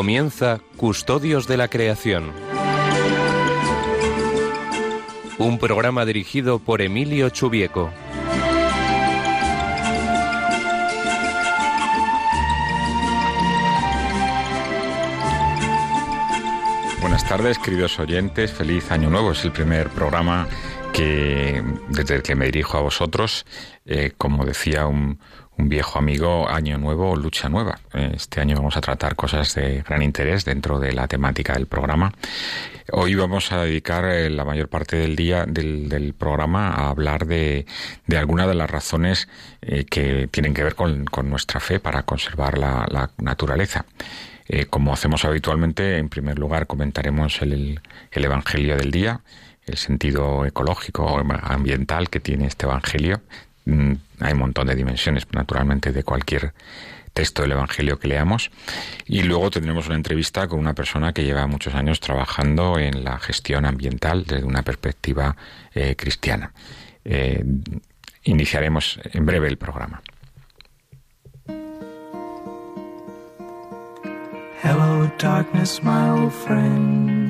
Comienza Custodios de la Creación. Un programa dirigido por Emilio Chubieco. Buenas tardes, queridos oyentes. Feliz Año Nuevo. Es el primer programa que desde el que me dirijo a vosotros. Eh, como decía un, un viejo amigo, año nuevo, lucha nueva. Este año vamos a tratar cosas de gran interés dentro de la temática del programa. Hoy vamos a dedicar eh, la mayor parte del día del, programa a hablar de, de algunas de las razones eh, que tienen que ver con, nuestra fe para conservar la, naturaleza. Como hacemos habitualmente, en primer lugar comentaremos el Evangelio del día, el sentido ecológico, ambiental que tiene este Evangelio. Mm, hay un montón de dimensiones, naturalmente, de cualquier texto del Evangelio que leamos. Y luego tendremos una entrevista con una persona que lleva muchos años trabajando en la gestión ambiental desde una perspectiva eh, cristiana. Eh, iniciaremos en breve el programa. Hello, darkness, my.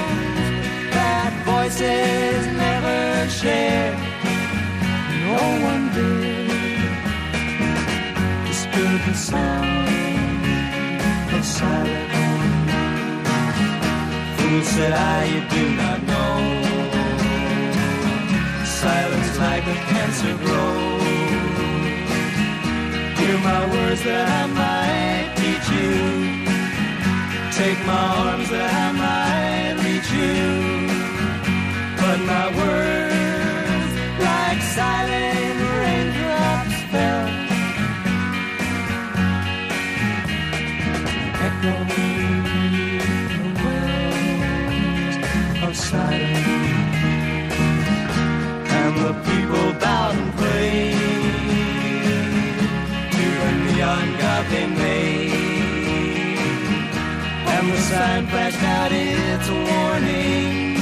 voices never share. No one did the sound of silence. Fool said I, you do not know. Silence like a cancer grows. Hear my words that I might teach you. Take my arms that I sign flashed out its warning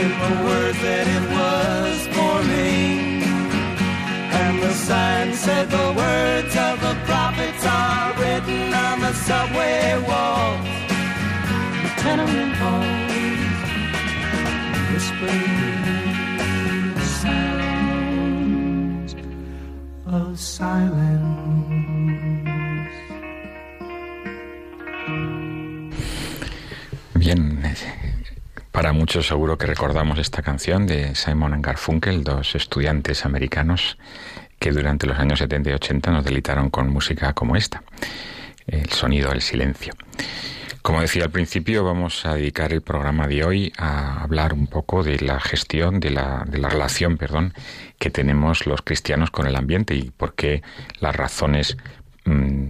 in the words that it was forming. And the sign said the words of the prophets are written on the subway walls, the tenement halls, whispering sounds of silence. Para muchos seguro que recordamos esta canción de Simon Garfunkel, dos estudiantes americanos que durante los años 70 y 80 nos delitaron con música como esta, el sonido del silencio. Como decía al principio, vamos a dedicar el programa de hoy a hablar un poco de la gestión, de la, de la relación, perdón, que tenemos los cristianos con el ambiente y por qué las razones mm,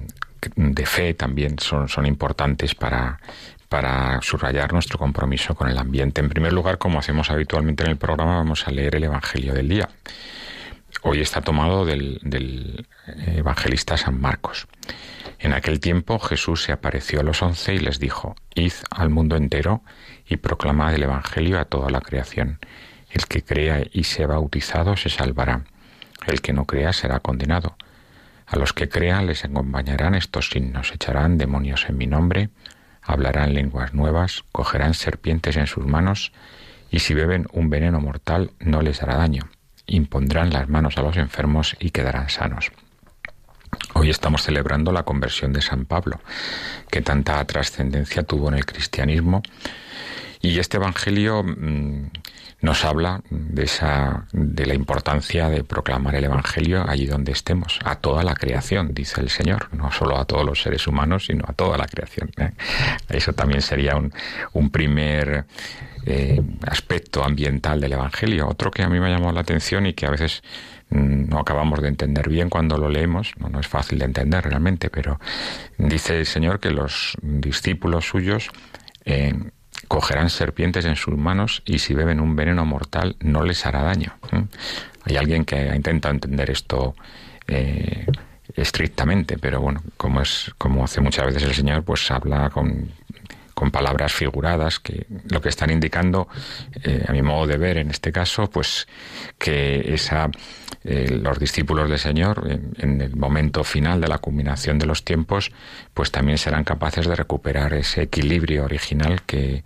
de fe también son, son importantes para, para subrayar nuestro compromiso con el ambiente. En primer lugar, como hacemos habitualmente en el programa, vamos a leer el Evangelio del día. Hoy está tomado del, evangelista San Marcos. En aquel tiempo Jesús se apareció a los once y les dijo, Id al mundo entero y proclamad el Evangelio a toda la creación. El que crea y sea bautizado se salvará. El que no crea será condenado. A los que crean les acompañarán estos signos, echarán demonios en mi nombre, hablarán lenguas nuevas, cogerán serpientes en sus manos, y si beben un veneno mortal no les hará daño. Impondrán las manos a los enfermos y quedarán sanos. Hoy estamos celebrando la conversión de San Pablo, que tanta trascendencia tuvo en el cristianismo. Y este Evangelio mm, nos habla de esa de la importancia de proclamar el evangelio allí donde estemos, a toda la creación, dice el Señor, no solo a todos los seres humanos, sino a toda la creación. ¿eh? Eso también sería un, un primer eh, aspecto ambiental del evangelio. Otro que a mí me ha llamado la atención y que a veces mm, no acabamos de entender bien cuando lo leemos, no, no es fácil de entender realmente, pero dice el Señor que los discípulos suyos eh, cogerán serpientes en sus manos y si beben un veneno mortal no les hará daño. Hay alguien que ha intentado entender esto eh, estrictamente, pero bueno, como es como hace muchas veces el Señor, pues habla con, con palabras figuradas que lo que están indicando, eh, a mi modo de ver en este caso, pues que esa eh, los discípulos del Señor, en, el momento final de la culminación de los tiempos, pues también serán capaces de recuperar ese equilibrio original que,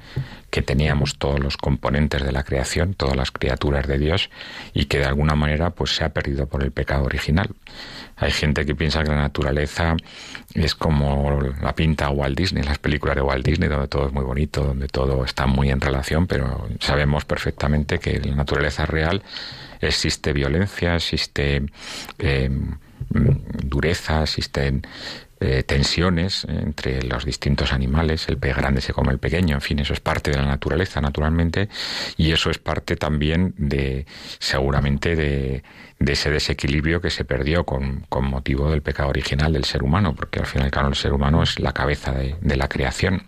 que teníamos todos los componentes de la creación, todas las criaturas de Dios, y que de alguna manera pues se ha perdido por el pecado original. Hay gente que piensa que la naturaleza es como la pinta Walt Disney, las películas de Walt Disney, donde todo es muy bonito, donde todo está muy en relación, pero sabemos perfectamente que la naturaleza real existe violencia, existe eh, dureza, existen eh, tensiones entre los distintos animales, el pez grande se come el pequeño, en fin, eso es parte de la naturaleza, naturalmente, y eso es parte también de, seguramente, de, ese desequilibrio que se perdió con, motivo del pecado original del ser humano, porque al final, claro, el ser humano es la cabeza de la creación.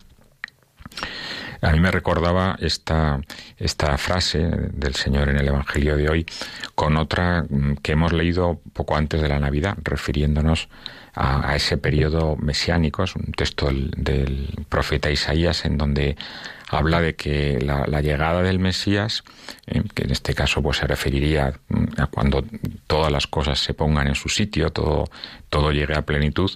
A mí me recordaba esta, esta frase del Señor en el Evangelio de hoy con otra mm, que hemos leído poco antes de la Navidad, refiriéndonos a, ese periodo mesiánico, es un texto del, profeta Isaías en donde habla de que la, llegada del Mesías, eh, que en este caso pues se referiría mm, a cuando todas las cosas se pongan en su sitio, todo, todo llegue a plenitud,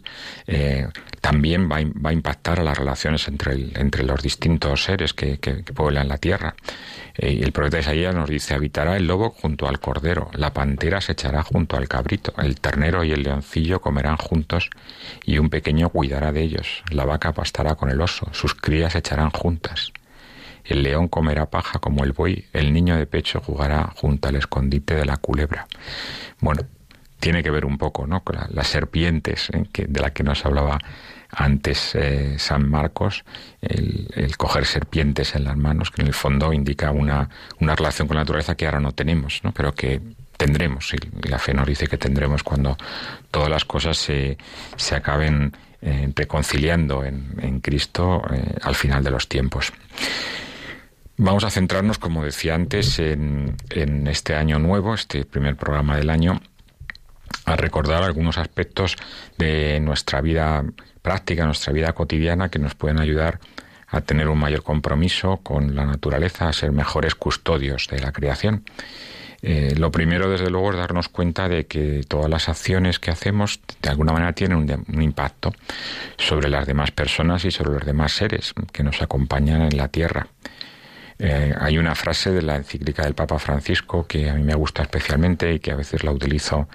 eh, también va, a impactar a las relaciones entre, entre los distintos seres que, que, pueblan la tierra. Eh, el profeta Isaías nos dice, habitará el lobo junto al cordero, la pantera se echará junto al cabrito, el ternero y el leoncillo comerán juntos y un pequeño cuidará de ellos, la vaca pastará con el oso, sus crías echarán juntas. El león comerá paja como el buey, el niño de pecho jugará junto al escondite de la culebra. Bueno, tiene que ver un poco ¿no? con las serpientes ¿eh? que, de la que nos hablaba antes eh, San Marcos, el, coger serpientes en las manos, que en el fondo indica una, una relación con la naturaleza que ahora no tenemos, ¿no? pero que tendremos, y la fe nos dice que tendremos cuando todas las cosas se, se acaben eh, reconciliando en, en Cristo al final de los tiempos. Vamos a centrarnos, como decía antes, en, en este año nuevo, este primer programa del año, a recordar algunos aspectos de nuestra vida práctica, nuestra vida cotidiana, que nos pueden ayudar a tener un mayor compromiso con la naturaleza, a ser mejores custodios de la creación. Eh, lo primero, desde luego, es darnos cuenta de que todas las acciones que hacemos, de alguna manera, tienen un, impacto sobre las demás personas y sobre los demás seres que nos acompañan en la Tierra. Eh, hay una frase de la encíclica del Papa Francisco que a mí me gusta especialmente y que a veces la utilizo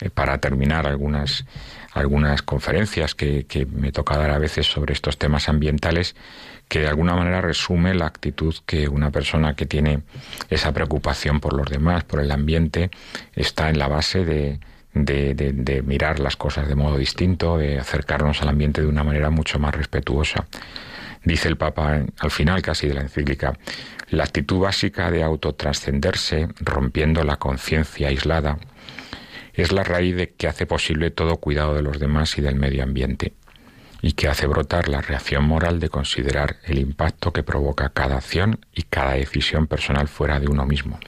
eh, para terminar algunas, algunas conferencias que, me toca dar a veces sobre estos temas ambientales, que de alguna manera resume la actitud que una persona que tiene esa preocupación por los demás, por el ambiente, está en la base de, de, mirar las cosas de modo distinto, de acercarnos al ambiente de una manera mucho más respetuosa. Dice el Papa al final casi de la encíclica, la actitud básica de autotrascenderse, rompiendo la conciencia aislada, es la raíz de que hace posible todo cuidado de los demás y del medio ambiente, y que hace brotar la reacción moral de considerar el impacto que provoca cada acción y cada decisión personal fuera de uno mismo.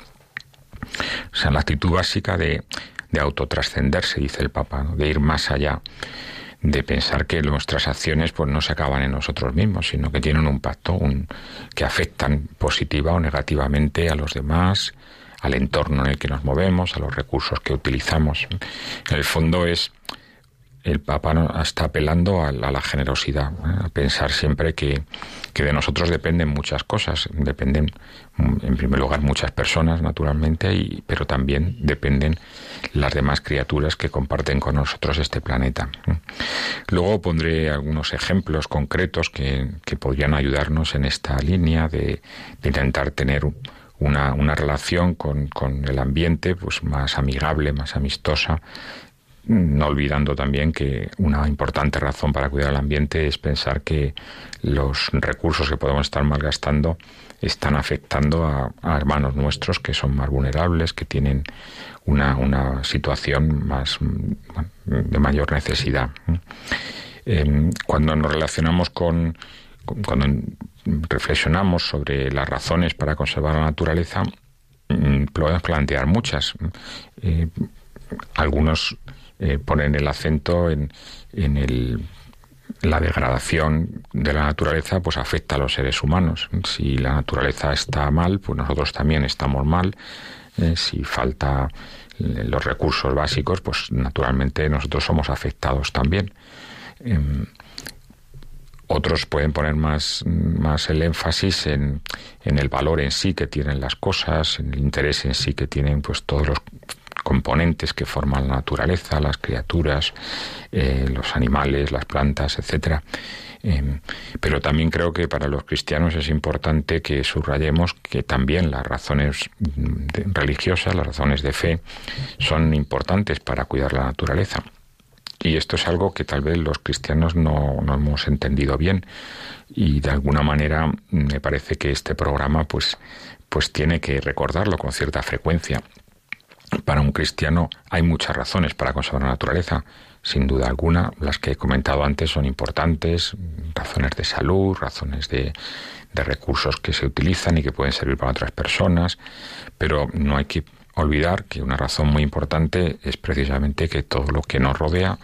O sea, la actitud básica de, de autotrascenderse, dice el Papa, de ir más allá de pensar que nuestras acciones pues no se acaban en nosotros mismos, sino que tienen un impacto un, que afectan positiva o negativamente a los demás, al entorno en el que nos movemos, a los recursos que utilizamos. En el fondo es el Papa está apelando a, la generosidad, ¿eh? a pensar siempre que, que, de nosotros dependen muchas cosas, dependen en primer lugar muchas personas naturalmente, y, pero también dependen las demás criaturas que comparten con nosotros este planeta. Luego pondré algunos ejemplos concretos que, que podrían ayudarnos en esta línea de, de intentar tener una, una relación con, con, el ambiente pues más amigable, más amistosa, no olvidando también que una importante razón para cuidar el ambiente es pensar que los recursos que podemos estar malgastando están afectando a, hermanos nuestros que son más vulnerables, que tienen una, una situación más de mayor necesidad. Em, cuando nos relacionamos con, cuando reflexionamos sobre las razones para conservar la naturaleza, mm, podemos plantear muchas. Eh, algunos eh, ponen el acento en, en el la degradación de la naturaleza pues afecta a los seres humanos. Si la naturaleza está mal, pues nosotros también estamos mal. Eh, si falta los recursos básicos, pues naturalmente nosotros somos afectados también. Otros pueden poner más, más el énfasis en, en, el valor en sí que tienen las cosas, en el interés en sí que tienen pues todos los componentes que forman la naturaleza, las criaturas, eh, los animales, las plantas, etcétera. Em, pero también creo que para los cristianos es importante que subrayemos que también las razones religiosas, las razones de fe, son importantes para cuidar la naturaleza. Y esto es algo que tal vez los cristianos no, no, hemos entendido bien y de alguna manera me parece que este programa pues, pues tiene que recordarlo con cierta frecuencia. Para un cristiano hay muchas razones para conservar la naturaleza. Sin duda alguna, las que he comentado antes son importantes, razones de salud, razones de, de recursos que se utilizan y que pueden servir para otras personas, pero no hay que olvidar que una razón muy importante es precisamente que todo lo que nos rodea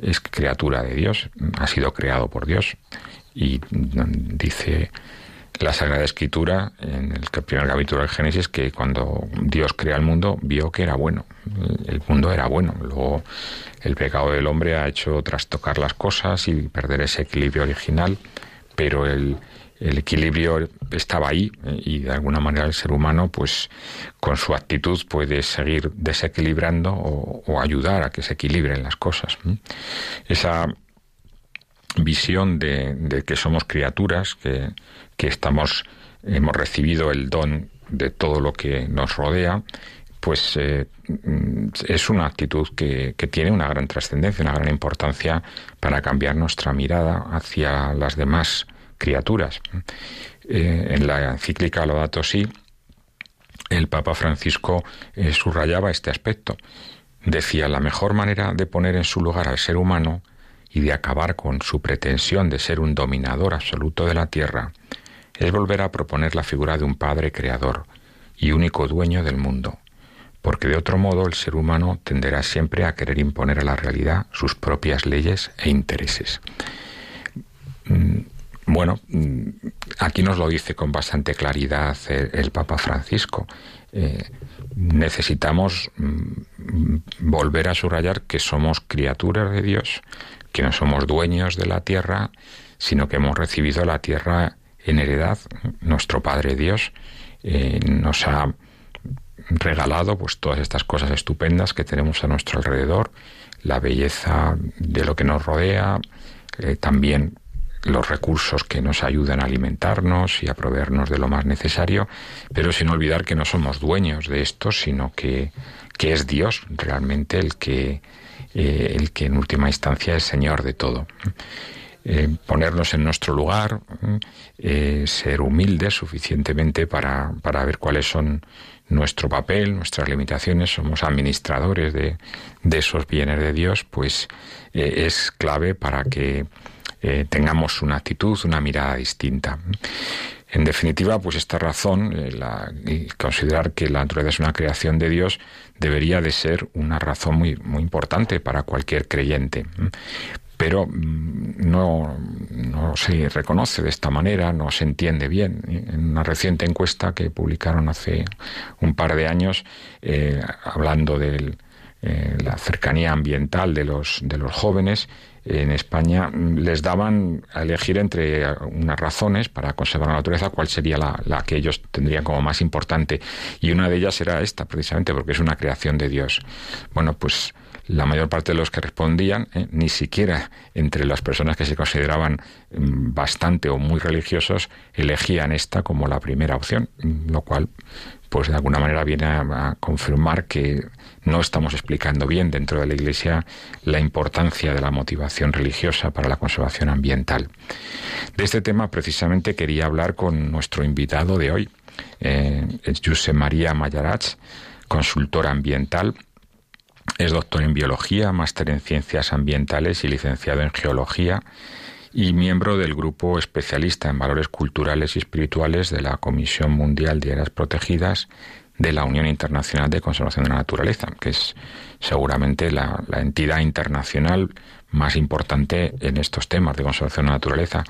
es criatura de Dios, ha sido creado por Dios. Y dice la Sagrada Escritura, en el primer capítulo del Génesis, que cuando Dios crea el mundo, vio que era bueno. El mundo era bueno. Luego el pecado del hombre ha hecho trastocar las cosas y perder ese equilibrio original, pero el, el equilibrio estaba ahí y de alguna manera el ser humano, pues con su actitud puede seguir desequilibrando o, ayudar a que se equilibren las cosas. Esa visión de, que somos criaturas, que que estamos, hemos recibido el don de todo lo que nos rodea, pues eh, es una actitud que, que, tiene una gran trascendencia, una gran importancia para cambiar nuestra mirada hacia las demás criaturas. Eh, en la encíclica Laudato Si, el Papa Francisco eh, subrayaba este aspecto. Decía, la mejor manera de poner en su lugar al ser humano y de acabar con su pretensión de ser un dominador absoluto de la tierra es volver a proponer la figura de un Padre creador y único dueño del mundo, porque de otro modo el ser humano tenderá siempre a querer imponer a la realidad sus propias leyes e intereses. Bueno, mm, aquí nos lo dice con bastante claridad el, Papa Francisco. Eh, necesitamos mm, volver a subrayar que somos criaturas de Dios, que no somos dueños de la tierra, sino que hemos recibido la tierra en heredad. Nuestro Padre Dios eh, nos ha regalado pues todas estas cosas estupendas que tenemos a nuestro alrededor, la belleza de lo que nos rodea, eh, también los recursos que nos ayudan a alimentarnos y a proveernos de lo más necesario, pero sin olvidar que no somos dueños de esto, sino que, que es Dios realmente el que, eh, el que en última instancia es Señor de todo. Eh, ponernos en nuestro lugar, eh, ser humildes suficientemente para, para, ver cuáles son nuestro papel, nuestras limitaciones, somos administradores de, de esos bienes de Dios, pues es clave para que tengamos una actitud, una mirada distinta. En definitiva, pues esta razón, la, considerar que la naturaleza es una creación de Dios, debería de ser una razón muy, muy importante para cualquier creyente pero mm, no, no se reconoce de esta manera, no se entiende bien. En una reciente encuesta que publicaron hace un par de años, eh, hablando de eh, la cercanía ambiental de los, de los jóvenes, en España mm, les daban a elegir entre unas razones para conservar la naturaleza cuál sería la, la, que ellos tendrían como más importante. Y una de ellas era esta, precisamente, porque es una creación de Dios. Bueno, pues la mayor parte de los que respondían, eh, ni siquiera entre las personas que se consideraban mm, bastante o muy religiosos, elegían esta como la primera opción, lo cual, pues de alguna manera viene a, confirmar que no estamos explicando bien dentro de la Iglesia la importancia de la motivación religiosa para la conservación ambiental. De este tema precisamente quería hablar con nuestro invitado de hoy, eh, José María Mayarach, consultor ambiental es doctor en biología, máster en ciencias ambientales y licenciado en geología y miembro del grupo especialista en valores culturales y espirituales de la Comisión Mundial de Áreas Protegidas de la Unión Internacional de Conservación de la Naturaleza, que es seguramente la, entidad internacional más importante en estos temas de conservación de la naturaleza.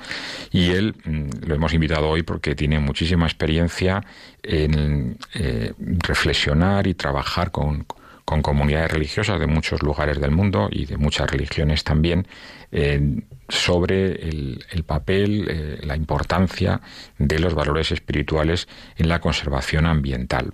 Y él mm, lo hemos invitado hoy porque tiene muchísima experiencia en eh, reflexionar y trabajar con, con comunidades religiosas de muchos lugares del mundo y de muchas religiones también sobre el, papel, eh, la importancia de los valores espirituales en la conservación ambiental.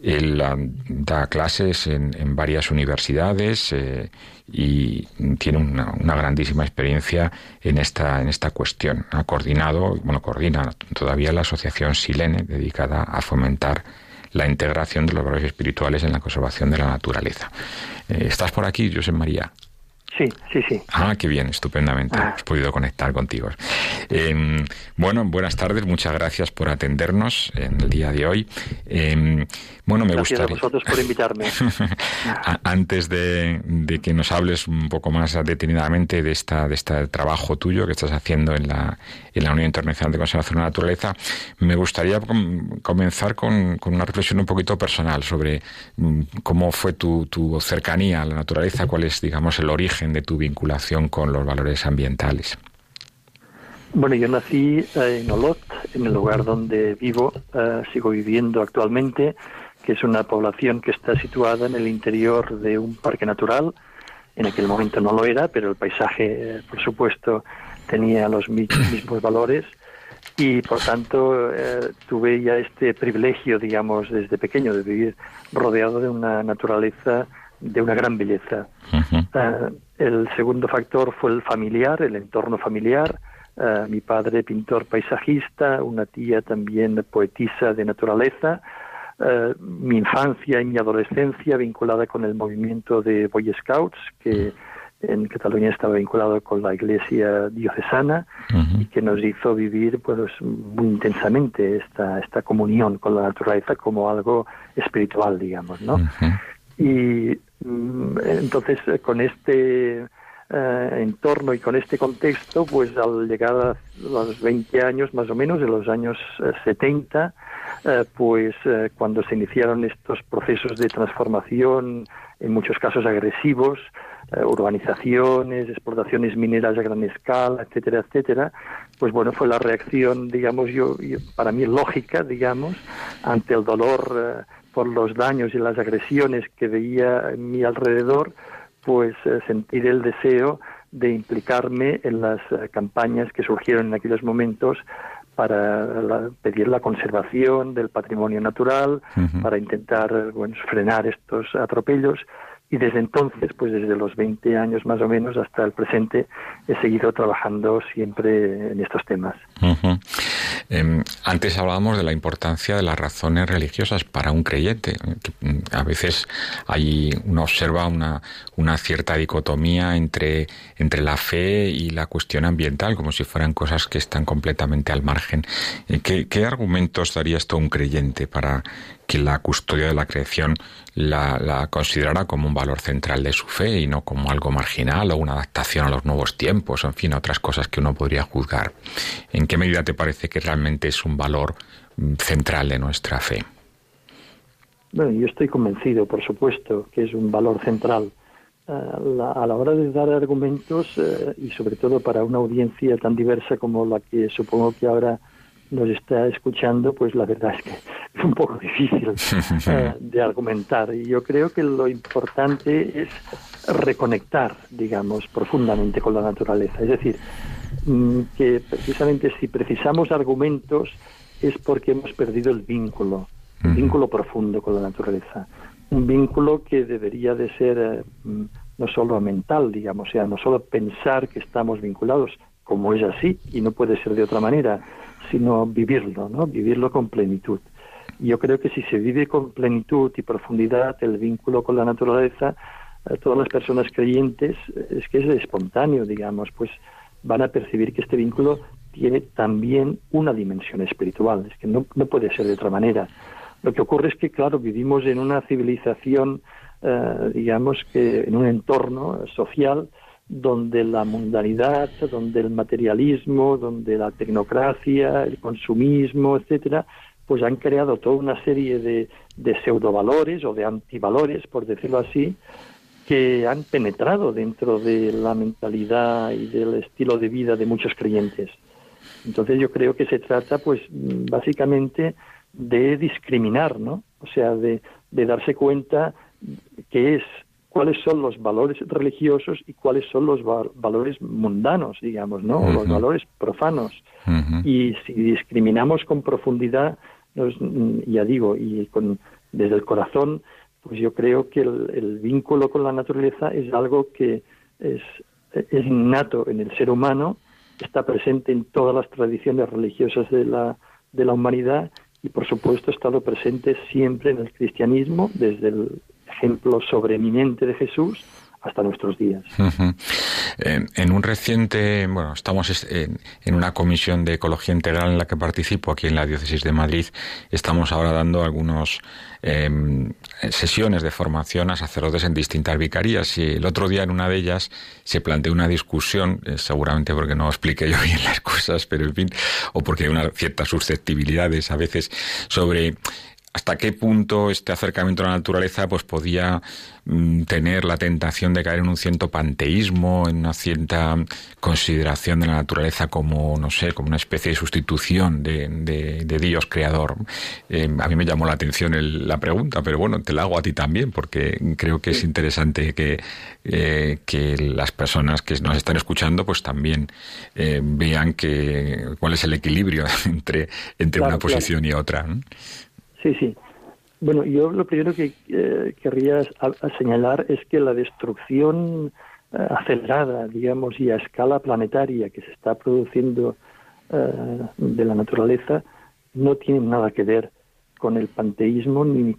Él da clases en, varias universidades eh, y tiene una, una, grandísima experiencia en esta, en esta cuestión. Ha coordinado, bueno, coordina todavía la asociación Silene, dedicada a fomentar la integración de los valores espirituales en la conservación de la naturaleza. Eh, ¿Estás por aquí, José María? Sí, sí, sí. Ah, qué bien, estupendamente. Ah. Hemos podido conectar contigo. Em, bueno, buenas tardes, muchas gracias por atendernos en el día de hoy. Em, bueno, me gracias gustaría. a vosotros por invitarme. Antes de, que nos hables un poco más detenidamente de esta de este trabajo tuyo que estás haciendo en la, en la Unión Internacional de Conservación de la Naturaleza, me gustaría comenzar con, con, una reflexión un poquito personal sobre mm, cómo fue tu, tu cercanía a la naturaleza, cuál es, digamos, el origen de tu vinculación con los valores ambientales? Bueno, yo nací eh, en Olot, en el lugar donde vivo, eh, sigo viviendo actualmente, que es una población que está situada en el interior de un parque natural. En aquel momento no lo era, pero el paisaje, eh, por supuesto, tenía los mismos valores y, por tanto, tuve ya este privilegio, digamos, desde pequeño de vivir rodeado de una naturaleza de una gran belleza. El segundo factor fue el familiar, el entorno familiar. Uh, mi padre pintor paisajista, una tía también poetisa de naturaleza. Uh, mi infancia y mi adolescencia vinculada con el movimiento de Boy Scouts, que en Cataluña estaba vinculado con la iglesia diocesana y que nos hizo vivir pues muy intensamente esta, esta comunión con la naturaleza como algo espiritual, digamos, ¿no? Y entonces, eh, con este eh, entorno y con este contexto, pues al llegar a los 20 años más o menos, en los años 70, eh, pues cuando se iniciaron estos procesos de transformación, en muchos casos agresivos, urbanizaciones, explotaciones mineras a gran escala, etcétera, etcétera, pues bueno, fue la reacción, digamos, yo, para mí lógica, digamos, ante el dolor por los daños y las agresiones que veía en mi alrededor, pues eh, sentir el deseo de implicarme en las eh, campañas que surgieron en aquellos momentos para pedir la conservación del patrimonio natural, para intentar bueno, frenar estos atropellos. Y desde entonces, pues desde los 20 años más o menos hasta el presente, he seguido trabajando siempre en estos temas. Em, antes hablábamos de la importancia de las razones religiosas para un creyente. Mm, a veces hay, uno observa una, una cierta dicotomía entre, entre la fe y la cuestión ambiental, como si fueran cosas que están completamente al margen. Eh, ¿Qué, qué argumentos daría esto a un creyente para que la custodia de la creación la, la, considerara como un valor central de su fe y no como algo marginal o una adaptación a los nuevos tiempos, en fin, otras cosas que uno podría juzgar. ¿En qué medida te parece que realmente es un valor mm, central de nuestra fe? Bueno, yo estoy convencido, por supuesto, que es un valor central a la hora de dar argumentos eh, y sobre todo para una audiencia tan diversa como la que supongo que ahora nos está escuchando, pues la verdad es que es un poco difícil eh, de argumentar. Y yo creo que lo importante es reconectar, digamos, profundamente con la naturaleza. Es decir, mm, que precisamente si precisamos argumentos es porque hemos perdido el vínculo, el vínculo profundo con la naturaleza un vínculo que debería de ser eh, mm, no solo mental, digamos, o sea, no solo pensar que estamos vinculados, como es así, y no puede ser de otra manera, sino vivirlo, ¿no? Vivirlo con plenitud. Yo creo que si se vive con plenitud y profundidad el vínculo con la naturaleza, todas las personas creyentes, es que es espontáneo, digamos, pues van a percibir que este vínculo tiene también una dimensión espiritual, es que no, no puede ser de otra manera. Lo que ocurre es que, claro, vivimos en una civilización, eh, digamos que en un entorno social donde la mundanidad, donde el materialismo, donde la tecnocracia, el consumismo, etcétera, pues han creado toda una serie de, de pseudovalores o de antivalores, por decirlo así, que han penetrado dentro de la mentalidad y del estilo de vida de muchos creyentes. Entonces yo creo que se trata, pues, básicamente de discriminar, ¿no? O sea, de, darse cuenta que es cuáles son los valores religiosos y cuáles son los valores mundanos, digamos, ¿no? Los valores profanos. Y si discriminamos con profundidad, ya digo, y con, desde el corazón, pues yo creo que el, vínculo con la naturaleza es algo que es, es innato en el ser humano, está presente en todas las tradiciones religiosas de la, de la humanidad y por supuesto ha estado presente siempre en el cristianismo, desde el ejemplo sobreeminente de Jesús hasta nuestros días. en, un reciente, bueno, estamos en, una comisión de ecología integral en la que participo aquí en la diócesis de Madrid. Estamos ahora dando algunas em, sesiones de formación a sacerdotes en distintas vicarías y el otro día en una de ellas se planteó una discusión, eh, seguramente porque no expliqué yo bien las cosas, pero en fin, o porque hay una ciertas susceptibilidades a veces sobre hasta qué punto este acercamiento a la naturaleza pues podía mm, tener la tentación de caer en un cierto panteísmo, en una cierta consideración de la naturaleza como, no sé, como una especie de sustitución de, de, Dios creador. Eh, a mí me llamó la atención la pregunta, pero bueno, te la hago a ti también, porque creo que es interesante que, eh, que las personas que nos están escuchando pues también eh, vean que cuál es el equilibrio entre, entre una posición y otra. Sí, sí. Bueno, yo lo primero que eh, querría señalar es que la destrucción eh, acelerada, digamos, y a escala planetaria que se está produciendo eh, de la naturaleza no tiene nada que ver con el panteísmo ni,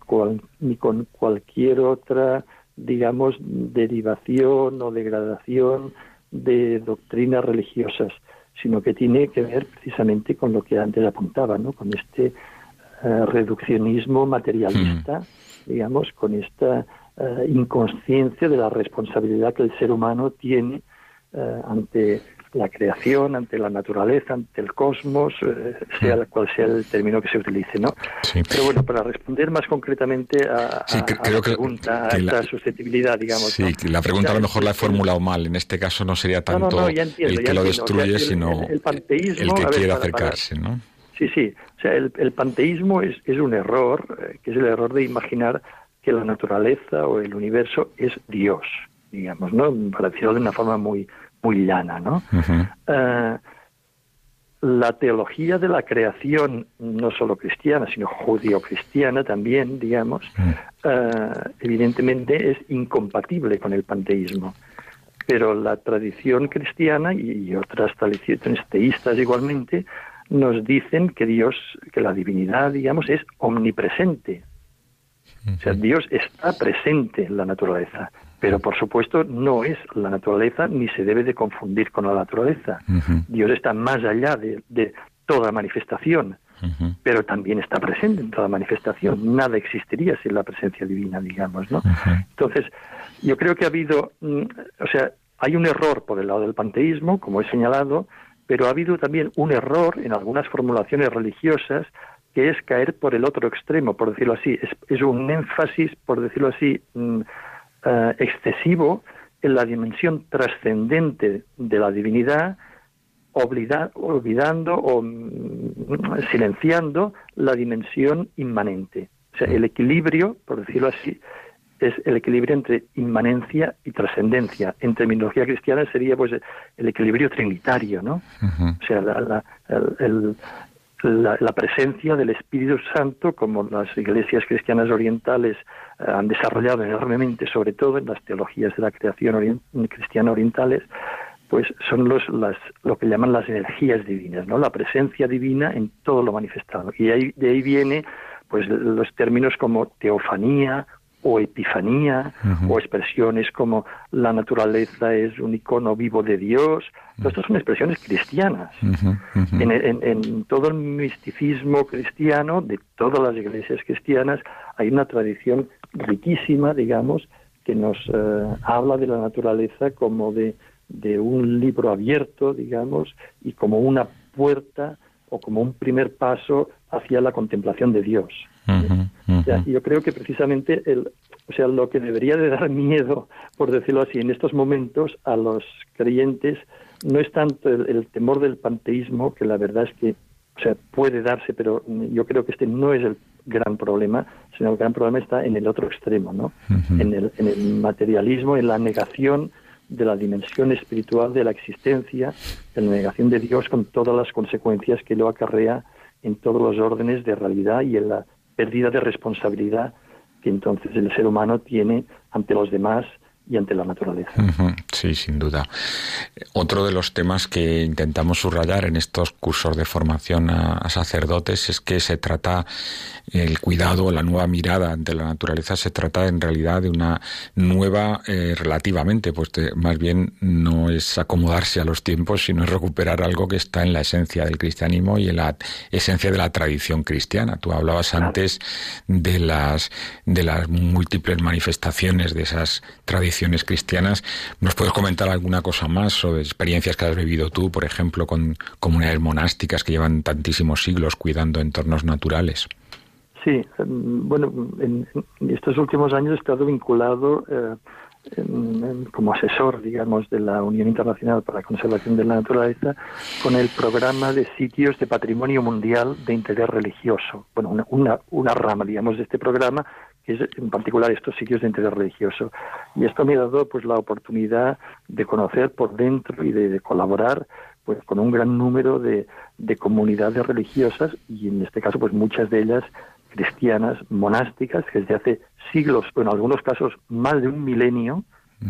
ni con cualquier otra, digamos, derivación o degradación de doctrinas religiosas, sino que tiene que ver precisamente con lo que antes apuntaba, ¿no? con este eh, reduccionismo materialista, digamos, con esta eh, inconsciencia de la responsabilidad que el ser humano tiene eh, ante la creación, ante la naturaleza, ante el cosmos, sea cual sea el término que se utilice, ¿no? Pero bueno, para responder más concretamente a, la pregunta, a esta susceptibilidad, digamos. Sí, la pregunta a lo mejor la he formulado mal. En este caso no sería tanto el que lo destruye, sino el, que quiere acercarse, ¿no? Sí, sí. O sea, el, panteísmo es, es, un error, eh, que es el error de imaginar que la naturaleza o el universo es Dios, digamos, ¿no? Para decirlo de una forma muy, muy llana, ¿no? Eh, la teología de la creación, no solo cristiana, sino judío-cristiana también, digamos, eh, evidentemente es incompatible con el panteísmo. Pero la tradición cristiana y otras tradiciones teístas igualmente nos dicen que Dios, que la divinidad, digamos, es omnipresente. O sea, Dios está presente en la naturaleza, pero por supuesto no es la naturaleza ni se debe de confundir con la naturaleza. Dios está más allá de, toda manifestación, pero también está presente en toda manifestación. Nada existiría sin la presencia divina, digamos, ¿no? Entonces, yo creo que ha habido, mm, o sea, hay un error por el lado del panteísmo, como he señalado, pero ha habido también un error en algunas formulaciones religiosas que es caer por el otro extremo, por decirlo así. Es, un énfasis, por decirlo así, mm, eh, excesivo en la dimensión trascendente de la divinidad, olvidando o mm, silenciando la dimensión inmanente. O sea, el equilibrio, por decirlo así, es el equilibrio entre inmanencia y trascendencia. En terminología cristiana sería pues el equilibrio trinitario, ¿no? O sea, la, la, presencia del Espíritu Santo, como las iglesias cristianas orientales eh, han desarrollado enormemente, sobre todo en las teologías de la creación cristiana orientales, pues son los, las, lo que llaman las energías divinas, ¿no? La presencia divina en todo lo manifestado. Y ahí, de ahí viene pues los términos como teofanía o epifanía, o expresiones como la naturaleza es un icono vivo de Dios. Estas son expresiones cristianas. En, todo el misticismo cristiano, de todas las iglesias cristianas, hay una tradición riquísima, digamos, que nos eh, habla de la naturaleza como de, de un libro abierto, digamos, y como una puerta o como un primer paso hacia la contemplación de Dios yo creo que precisamente el, o sea, lo que debería de dar miedo, por decirlo así, en estos momentos a los creyentes no es tanto el, temor del panteísmo, que la verdad es que o sea, puede darse, pero yo creo que este no es el gran problema, sino el gran problema está en el otro extremo, ¿no? en, el, en el materialismo, en la negación de la dimensión espiritual de la existencia, en la negación de Dios con todas las consecuencias que lo acarrea en todos los órdenes de realidad y en la pérdida de responsabilidad que entonces el ser humano tiene ante los demás y ante la naturaleza. Sí, sin duda. Otro de los temas que intentamos subrayar en estos cursos de formación a, sacerdotes es que se trata el cuidado, la nueva mirada ante la naturaleza, se trata en realidad de una nueva, eh, relativamente, pues más bien no es acomodarse a los tiempos, sino es recuperar algo que está en la esencia del cristianismo y en la esencia de la tradición cristiana. Tú hablabas antes de las, de las múltiples manifestaciones de esas tradiciones cristianas. ¿Nos puedes comentar alguna cosa más sobre experiencias que has vivido tú, por ejemplo, con comunidades monásticas que llevan tantísimos siglos cuidando entornos naturales? Sí, em, bueno, en, estos últimos años he estado vinculado eh, como asesor, digamos, de la Unión Internacional para la Conservación de la Naturaleza con el programa de sitios de patrimonio mundial de interés religioso. Bueno, una, una, rama, digamos, de este programa es en particular estos sitios de interés religioso. Y esto me ha dado pues la oportunidad de conocer por dentro y de, colaborar pues con un gran número de, de, comunidades religiosas y en este caso pues muchas de ellas cristianas, monásticas, que desde hace siglos, o en algunos casos más de un milenio,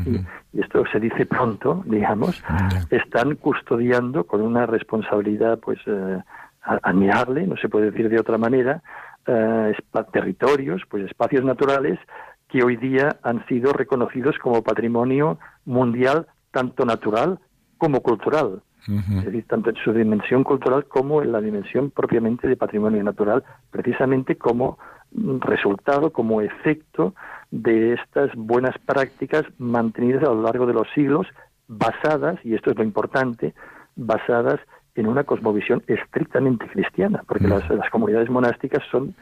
y, esto se dice pronto, digamos, están custodiando con una responsabilidad pues eh, admirable, no se puede decir de otra manera, eh, territorios, pues espacios naturales que hoy día han sido reconocidos como patrimonio mundial tanto natural como cultural. Es decir, tanto en su dimensión cultural como en la dimensión propiamente de patrimonio natural, precisamente como resultado, como efecto de estas buenas prácticas mantenidas a lo largo de los siglos, basadas, y esto es lo importante, basadas en una cosmovisión estrictamente cristiana, porque las, comunidades monásticas son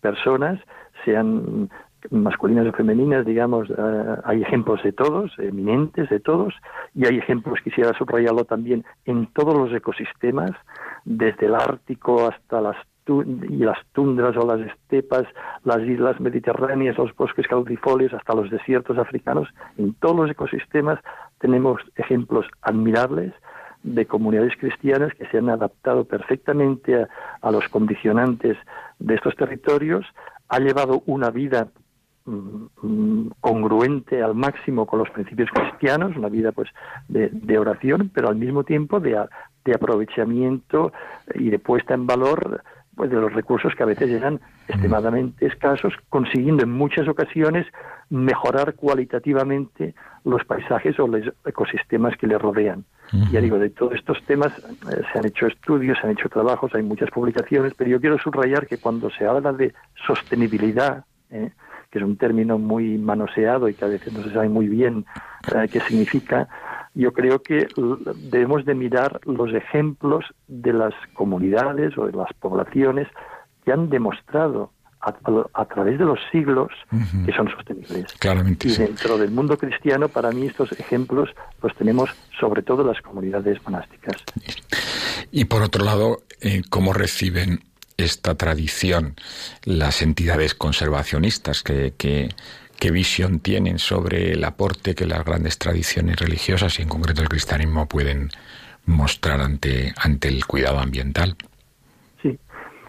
personas, sean masculinas o femeninas, digamos, eh, hay ejemplos de todos, eminentes de todos, y hay ejemplos, quisiera subrayarlo también, en todos los ecosistemas, desde el Ártico hasta las y las tundras o las estepas, las islas mediterráneas, los bosques caudifolios, hasta los desiertos africanos, en todos los ecosistemas tenemos ejemplos admirables de comunidades cristianas que se han adaptado perfectamente a, los condicionantes de estos territorios, ha llevado una vida mm, mm, congruente al máximo con los principios cristianos, una vida pues de, oración, pero al mismo tiempo de, de, aprovechamiento y de puesta en valor pues de los recursos que a veces eran extremadamente escasos, consiguiendo en muchas ocasiones mejorar cualitativamente los paisajes o los ecosistemas que le rodean. Ya digo, de todos estos temas eh, se han hecho estudios, se han hecho trabajos, hay muchas publicaciones, pero yo quiero subrayar que cuando se habla de sostenibilidad, eh, que es un término muy manoseado y que a veces no se sabe muy bien eh, qué significa, yo creo que debemos de mirar los ejemplos de las comunidades o de las poblaciones que han demostrado a, través de los siglos que son sostenibles. Claramente. Y dentro del mundo cristiano, para mí estos ejemplos los tenemos sobre todo las comunidades monásticas. Y por otro lado, eh, ¿cómo reciben esta tradición las entidades conservacionistas que, qué visión tienen sobre el aporte que las grandes tradiciones religiosas y en concreto el cristianismo pueden mostrar ante, ante el cuidado ambiental. Sí,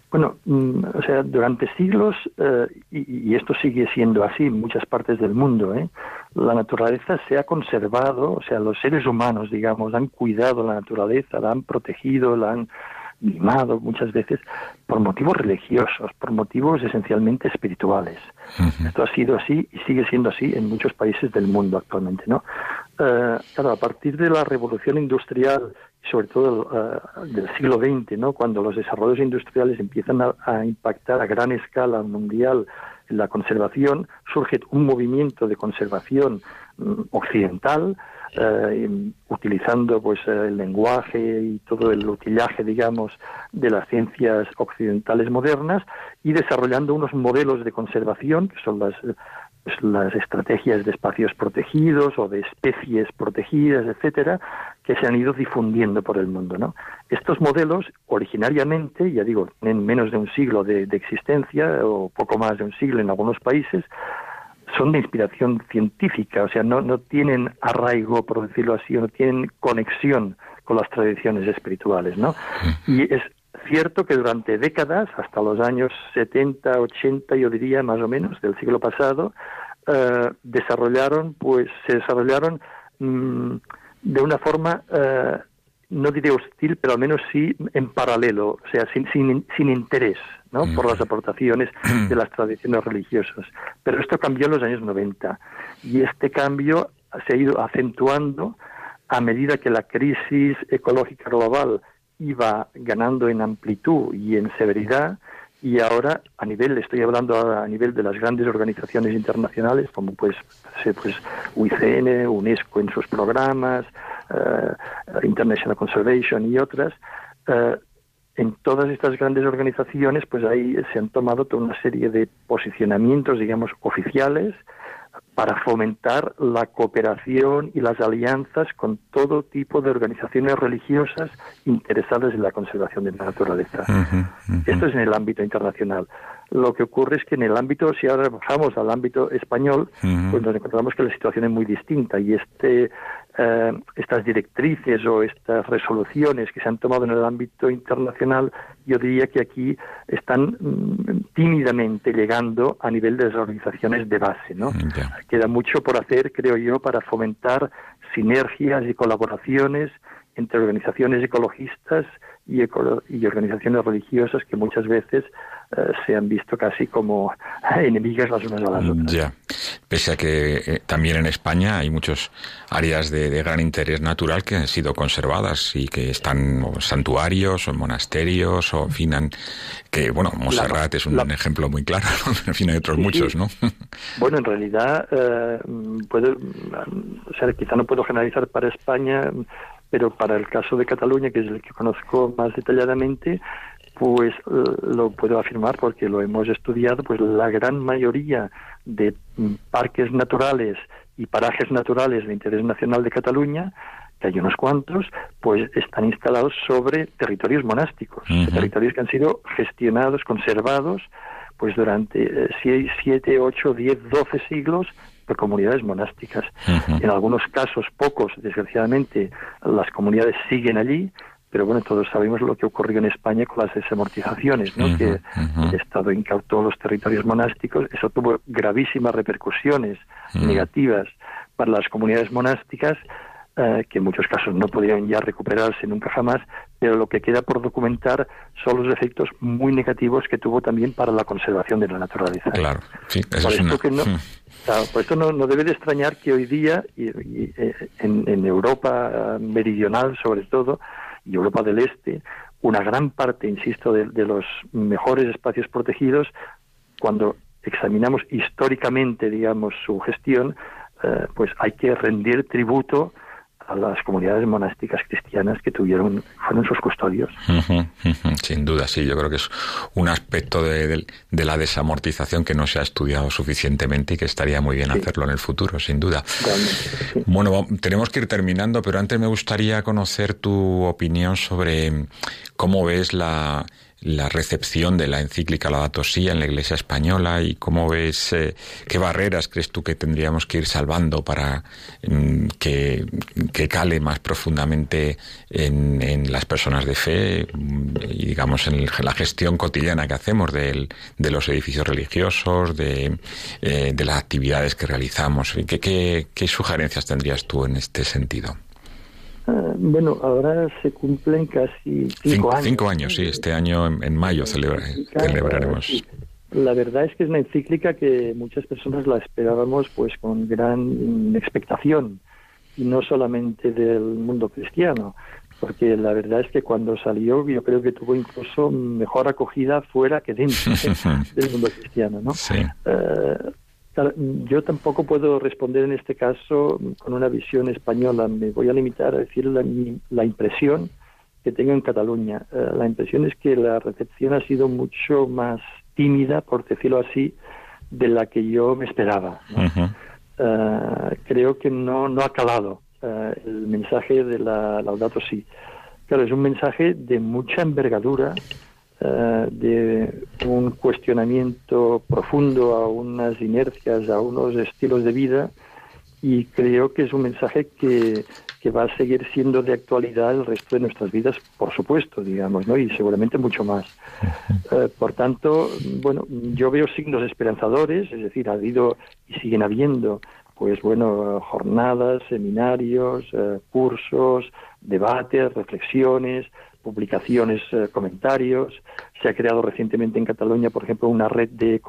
bueno, mm, o sea, durante siglos, eh, y, esto sigue siendo así en muchas partes del mundo, ¿eh? la naturaleza se ha conservado, o sea, los seres humanos, digamos, han cuidado la naturaleza, la han protegido, la han mimado muchas veces por motivos religiosos, por motivos esencialmente espirituales. Esto ha sido así y sigue siendo así en muchos países del mundo actualmente, ¿no? Eh, claro, a partir de la revolución industrial, sobre todo eh, del siglo XX, ¿no? Cuando los desarrollos industriales empiezan a impactar a gran escala mundial en la conservación, surge un movimiento de conservación mm, occidental eh, utilizando pues el lenguaje y todo el utillaje digamos de las ciencias occidentales modernas y desarrollando unos modelos de conservación que son las pues, las estrategias de espacios protegidos o de especies protegidas, etcétera, que se han ido difundiendo por el mundo. ¿no? Estos modelos, originariamente, ya digo, en menos de un siglo de existencia o poco más de un siglo en algunos países, son de inspiración científica, o sea, no, no tienen arraigo, por decirlo así, o no tienen conexión con las tradiciones espirituales, ¿no? Y es cierto que durante décadas, hasta los años 70, 80, yo diría más o menos, del siglo pasado, eh, desarrollaron, pues, se desarrollaron mm, de una forma, eh, no diré hostil, pero al menos sí en paralelo, o sea, sin, sin, sin interés, ¿no? por las aportaciones de las tradiciones religiosas. Pero esto cambió en los años 90 y este cambio se ha ido acentuando a medida que la crisis ecológica global iba ganando en amplitud y en severidad y ahora a nivel estoy hablando a nivel de las grandes organizaciones internacionales como pues pues UICN, UNESCO en sus programas, International Conservation y otras eh, en todas estas grandes organizaciones, pues ahí se han tomado toda una serie de posicionamientos, digamos, oficiales para fomentar la cooperación y las alianzas con todo tipo de organizaciones religiosas interesadas en la conservación de la naturaleza. Esto es en el ámbito internacional. Lo que ocurre es que en el ámbito, si ahora bajamos al ámbito español, pues nos encontramos que la situación es muy distinta y este eh, estas directrices o estas resoluciones que se han tomado en el ámbito internacional, yo diría que aquí están mm, tímidamente llegando a nivel de las organizaciones de base. ¿no? Queda mucho por hacer, creo yo, para fomentar sinergias y colaboraciones entre organizaciones ecologistas y, y organizaciones religiosas que muchas veces eh, se han visto casi como enemigas las unas a las otras. Ya, pese a que eh, también en España hay muchas áreas de, gran interés natural que han sido conservadas y que están santuarios o monasterios o finan que bueno, Montserrat es un ejemplo muy claro, en fin hay otros muchos, ¿no? Bueno, en realidad, eh, puedo, o sea, quizá no puedo generalizar para España, pero para el caso de Cataluña, que es el que conozco más detalladamente, pues eh, lo puedo afirmar porque lo hemos estudiado, pues la gran mayoría de mm, parques naturales y parajes naturales de interés nacional de Cataluña, que hay unos cuantos, pues están instalados sobre territorios monásticos, territorios que han sido gestionados, conservados, pues durante 7, 8, 10, 12 siglos por comunidades monásticas. En algunos casos, pocos, desgraciadamente, las comunidades siguen allí, pero bueno, todos sabemos lo que ocurrió en España con las desamortizaciones, ¿no? que el Estado incautó los territorios monásticos. Eso tuvo gravísimas repercusiones negativas para las comunidades monásticas, eh, que en muchos casos no podían ya recuperarse nunca jamás, pero lo que queda por documentar son los efectos muy negativos que tuvo también para la conservación de la naturaleza. Claro, sí, eso por es esto que no, por esto no, debe de extrañar que hoy día, y, eh, en, en Europa meridional sobre todo, y Europa del Este, una gran parte, insisto, de, los mejores espacios protegidos, cuando examinamos históricamente, digamos, su gestión, eh, pues hay que rendir tributo a las comunidades monásticas cristianas que tuvieron, fueron sus custodios. Sin duda, sí, yo creo que es un aspecto de, la desamortización que no se ha estudiado suficientemente y que estaría muy bien hacerlo en el futuro, sin duda. Bueno, tenemos que ir terminando, pero antes me gustaría conocer tu opinión sobre cómo ves la la recepción de la encíclica Laudato Si en la Iglesia española y cómo ves eh, qué barreras crees tú que tendríamos que ir salvando para mm, que, cale más profundamente en, las personas de fe mm, y digamos en la gestión cotidiana que hacemos de, los edificios religiosos, de, eh, de, las actividades que realizamos. ¿Qué, qué, qué sugerencias tendrías tú en este sentido? Ah, bueno, ahora se cumplen casi cinco, años. Cinco años, sí. Este año, en, mayo, celebraremos. La verdad es que es una encíclica que muchas personas la esperábamos pues con gran expectación y no solamente del mundo cristiano, porque la verdad es que cuando salió yo creo que tuvo incluso mejor acogida fuera que dentro del mundo cristiano, ¿no? Sí. Eh, yo tampoco puedo responder en este caso con una visión española. Me voy a limitar a decir la, impresión que tengo en Cataluña. Eh, la impresión es que la recepción ha sido mucho más tímida, por decirlo así, de la que yo me esperaba. Eh, creo que no, no ha calado eh, el mensaje de la Laudato Si. Claro, es un mensaje de mucha envergadura, eh, de un cuestionamiento profundo a unas inercias, a unos estilos de vida y creo que es un mensaje que, que va a seguir siendo de actualidad el resto de nuestras vidas, por supuesto, digamos, ¿no? y seguramente mucho más. Eh, por tanto, bueno, yo veo signos esperanzadores, es decir, ha habido y siguen habiendo pues bueno, jornadas, seminarios, eh, cursos, debates, reflexiones, publicaciones, eh, comentarios. Se ha creado recientemente en Cataluña, por ejemplo, una red de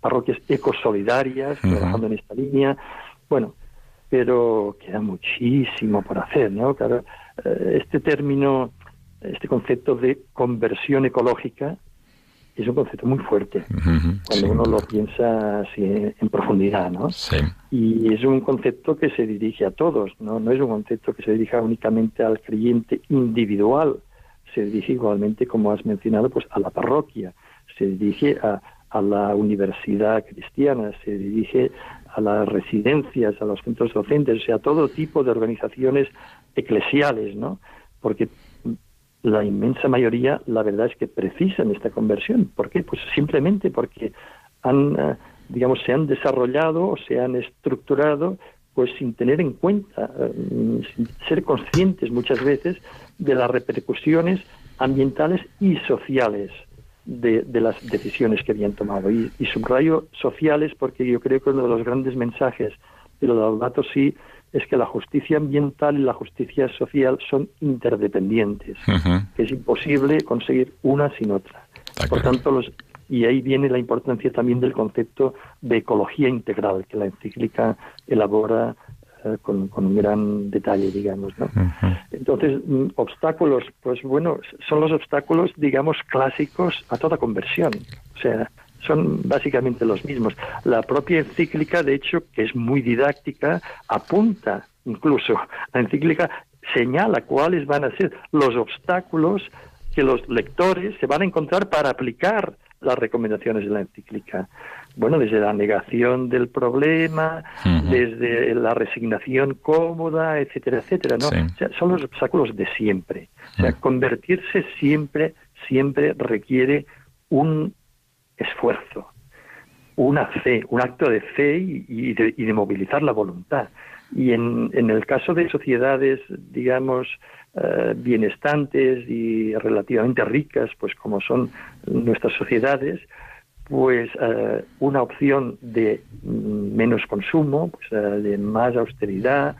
parroquias ecosolidarias trabajando en esta línea. Bueno, pero queda muchísimo por hacer, ¿no? Claro, eh, este término, este concepto de conversión ecológica es un concepto muy fuerte cuando uno lo piensa así en profundidad, ¿no? Sí. Y es un concepto que se dirige a todos, ¿no? No es un concepto que se dirija únicamente al creyente individual, se dirige igualmente, como has mencionado, pues a la parroquia, se dirige a, la universidad cristiana, se dirige a las residencias, a los centros docentes, o sea, a todo tipo de organizaciones eclesiales, ¿no? Porque la inmensa mayoría, la verdad es que precisan esta conversión. ¿Por qué? Pues simplemente porque han, eh, digamos, se han desarrollado o se han estructurado pues sin tener en cuenta, eh, sin ser conscientes muchas veces de las repercusiones ambientales y sociales de, las decisiones que habían tomado. Y, subrayo sociales porque yo creo que uno de los grandes mensajes de los datos sí es que la justicia ambiental y la justicia social son interdependientes, que es imposible conseguir una sin otra. Por tanto, los, y ahí viene la importancia también del concepto de ecología integral que la encíclica elabora con, un gran detalle, digamos. ¿no? Entonces, mm, obstáculos, pues bueno, son los obstáculos, digamos, clásicos a toda conversión. O sea, son básicamente los mismos. La propia encíclica, de hecho, que es muy didáctica, apunta incluso, la encíclica señala cuáles van a ser los obstáculos que los lectores se van a encontrar para aplicar las recomendaciones de la encíclica. Bueno, desde la negación del problema, desde la resignación cómoda, etcétera, etcétera, ¿no? O sea, son los obstáculos de siempre. O sea, convertirse siempre, siempre requiere un esfuerzo, una fe, un acto de fe y, de, movilizar la voluntad. Y en, en, el caso de sociedades, digamos, eh, bienestantes y relativamente ricas, pues como son nuestras sociedades, pues eh, una opción de menos consumo, pues, eh, de más austeridad,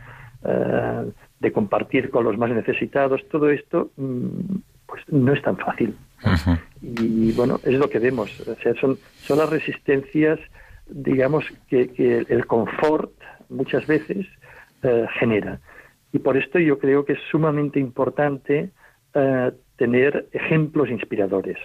de compartir con los más necesitados, todo esto mm, pues no es tan fácil. Y bueno, es lo que vemos. O sea, son, son las resistencias, digamos, que, que el confort muchas veces genera. Y por esto yo creo que es sumamente importante eh, tener ejemplos inspiradores.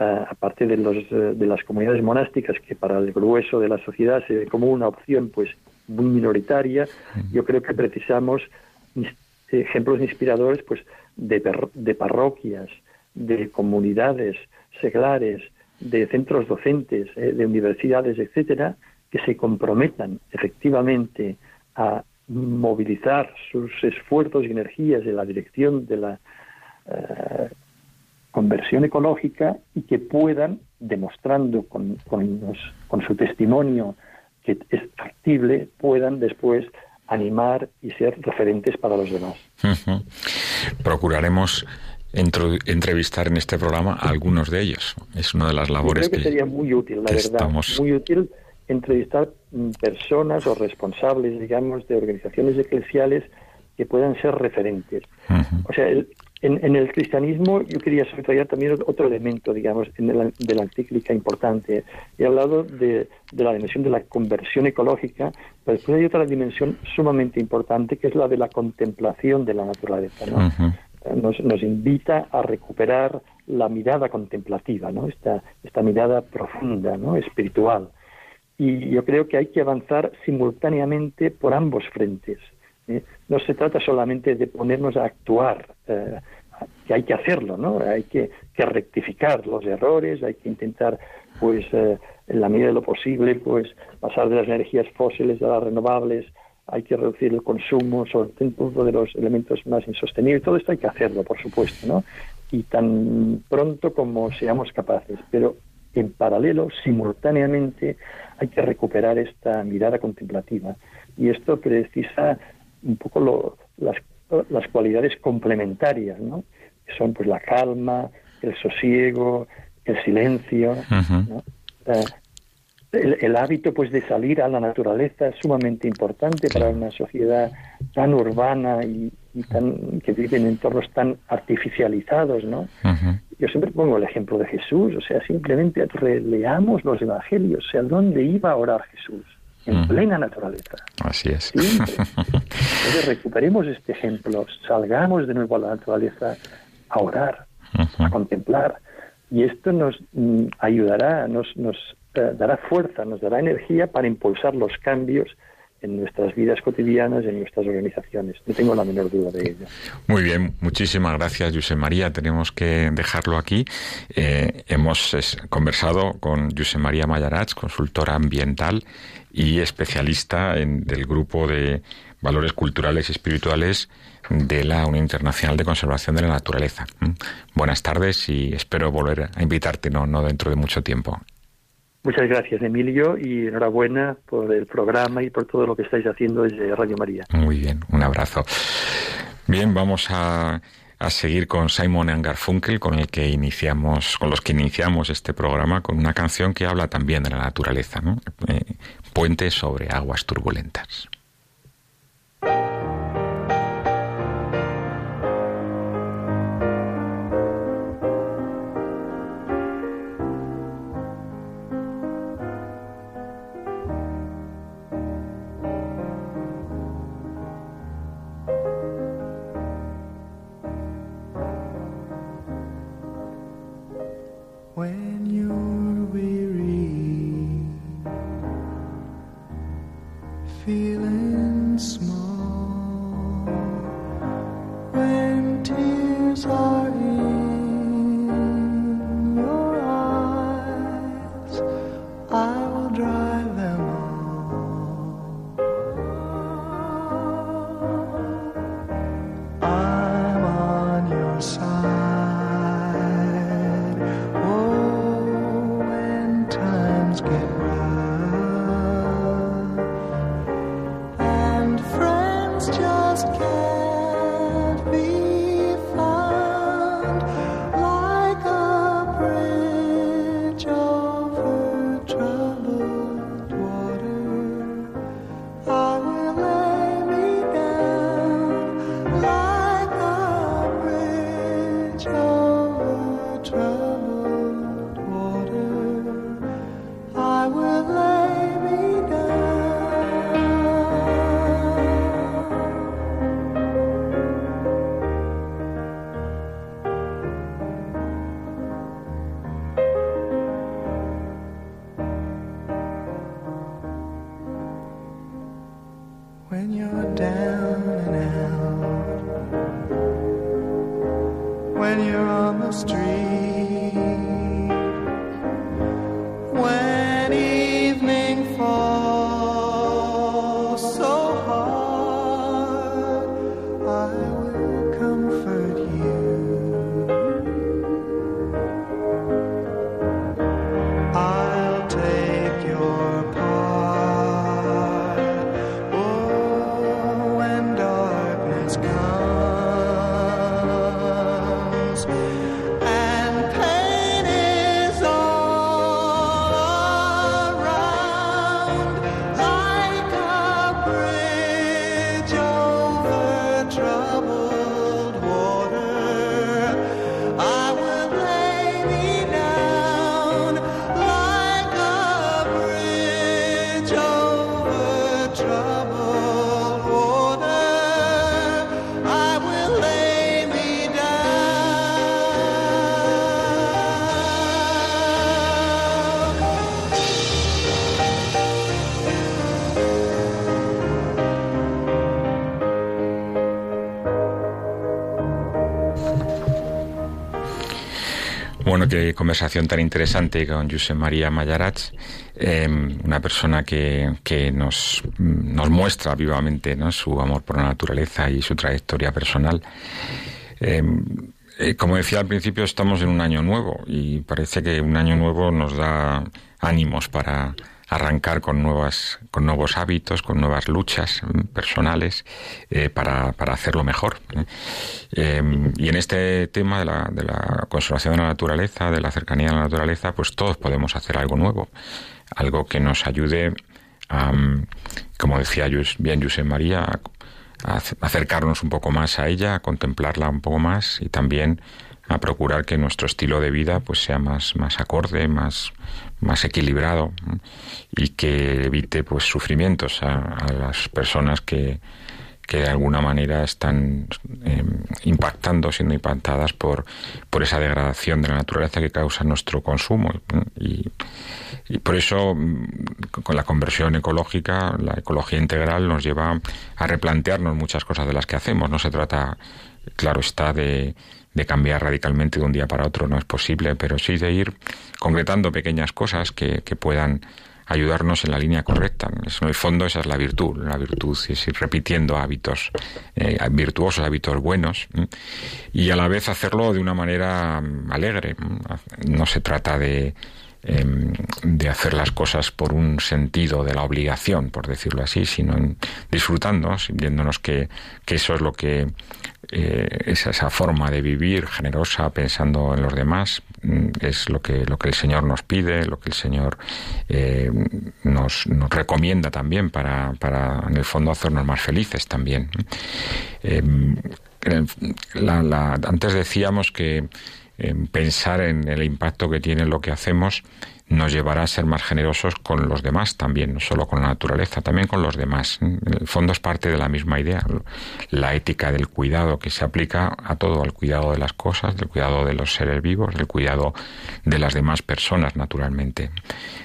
Aparte de, los, eh, de las comunidades monásticas, que para el grueso de la sociedad se ve como una opción pues muy minoritaria, yo creo que precisamos ejemplos inspiradores pues de, de parroquias, de comunidades seglares, de centros docentes, eh, de universidades, etcétera, que se comprometan efectivamente a movilizar sus esfuerzos y energías en la dirección de la eh, conversión ecológica y que puedan, demostrando con, con, su testimonio que es factible, puedan después animar y ser referentes para los demás. Procuraremos entrevistar en este programa a algunos de ellos. Es una de las labores que, sería muy útil, la verdad, muy útil entrevistar mm, personas o responsables, digamos, de organizaciones eclesiales que puedan ser referentes. O sea, en, el cristianismo yo quería subrayar también otro elemento, digamos, en de la encíclica importante. He hablado de, la dimensión de la conversión ecológica, pero después hay otra dimensión sumamente importante que es la de la contemplación de la naturaleza. Nos, nos, invita a recuperar la mirada contemplativa, ¿no? esta, esta mirada profunda, ¿no? espiritual. Y yo creo que hay que avanzar simultáneamente por ambos frentes. ¿Eh? No se trata solamente de ponernos a actuar, eh, que hay que hacerlo, ¿no? Hay que, rectificar los errores, hay que intentar, pues, eh, en la medida de lo posible, pues, pasar de las energías fósiles a las renovables, hay que reducir el consumo, sobre todo de los elementos más insostenibles. Todo esto hay que hacerlo, por supuesto, ¿no? Y tan pronto como seamos capaces. Pero en paralelo, simultáneamente, hay que recuperar esta mirada contemplativa. Y esto precisa un poco las, las, cualidades complementarias, ¿no? que son pues la calma, el sosiego, el silencio. Eh, el, hábito pues de salir a la naturaleza es sumamente importante para una sociedad tan urbana y, tan que vive en entornos tan artificializados, ¿no? Yo siempre pongo el ejemplo de Jesús, o sea, simplemente releamos los evangelios, o sea, ¿dónde iba a orar Jesús? En plena naturaleza. Así es. Entonces recuperemos este ejemplo, salgamos de nuevo a la naturaleza a orar, a contemplar, y esto nos mm, ayudará, nos, nos eh, dará fuerza, nos dará energía para impulsar los cambios en nuestras vidas cotidianas, en nuestras organizaciones. No tengo la menor duda de ello. Muy bien, muchísimas gracias, José María. Tenemos que dejarlo aquí. Eh, hemos conversado con José María Mayarach, consultora ambiental y especialista en, del grupo de valores culturales y espirituales de la Unión Internacional de Conservación de la Naturaleza. ¿Mm? Buenas tardes y espero volver a invitarte no, no dentro de mucho tiempo. Muchas gracias, Emilio, y enhorabuena por el programa y por todo lo que estáis haciendo desde Radio María. Muy bien, un abrazo. Bien, vamos a, seguir con Simon and Garfunkel, con el que iniciamos, con los que iniciamos este programa, con una canción que habla también de la naturaleza, ¿no? Eh, Puente sobre aguas turbulentas. Qué conversación tan interesante con José María Mayarach, em, una persona que, que nos, nos, muestra vivamente su amor por la naturaleza y su trayectoria personal. Em, eh, como decía al principio, estamos en un año nuevo y parece que un año nuevo nos da ánimos para arrancar con nuevas con nuevos hábitos con nuevas luchas mm, personales eh, para, para, hacerlo mejor eh, y en este tema de la, de la conservación de la naturaleza de la cercanía a la naturaleza pues todos podemos hacer algo nuevo. Algo que nos ayude a, como decía bien José María a acercarnos un poco más a ella a contemplarla un poco más y también a procurar que nuestro estilo de vida pues sea más, más acorde, más, más equilibrado y que evite pues sufrimientos a, las personas que, que de alguna manera están em, impactando, siendo impactadas por, por esa degradación de la naturaleza que causa nuestro consumo. Y, por eso, mm, con la conversión ecológica, la ecología integral nos lleva a replantearnos muchas cosas de las que hacemos. No se trata, claro está, de de cambiar radicalmente de un día para otro, no es posible, pero sí de ir concretando pequeñas cosas que, que puedan ayudarnos en la línea correcta. En el fondo esa es la virtud. La virtud es ir repitiendo hábitos eh, virtuosos, hábitos buenos, y a la vez hacerlo de una manera alegre. No se trata de Em, de hacer las cosas por un sentido de la obligación, por decirlo así, sino disfrutando, viéndonos que, que, eso es lo que eh, esa, esa forma de vivir generosa, pensando en los demás, mm, es lo que, lo que el Señor nos pide, lo que el Señor eh, nos, nos, recomienda también para, para, en el fondo, hacernos más felices también. Em, la, la, antes decíamos que pensar en el impacto que tiene lo que hacemos nos llevará a ser más generosos con los demás también, no solo con la naturaleza, también con los demás. En el fondo es parte de la misma idea, la ética del cuidado que se aplica a todo, al cuidado de las cosas, del cuidado de los seres vivos, del cuidado de las demás personas, naturalmente.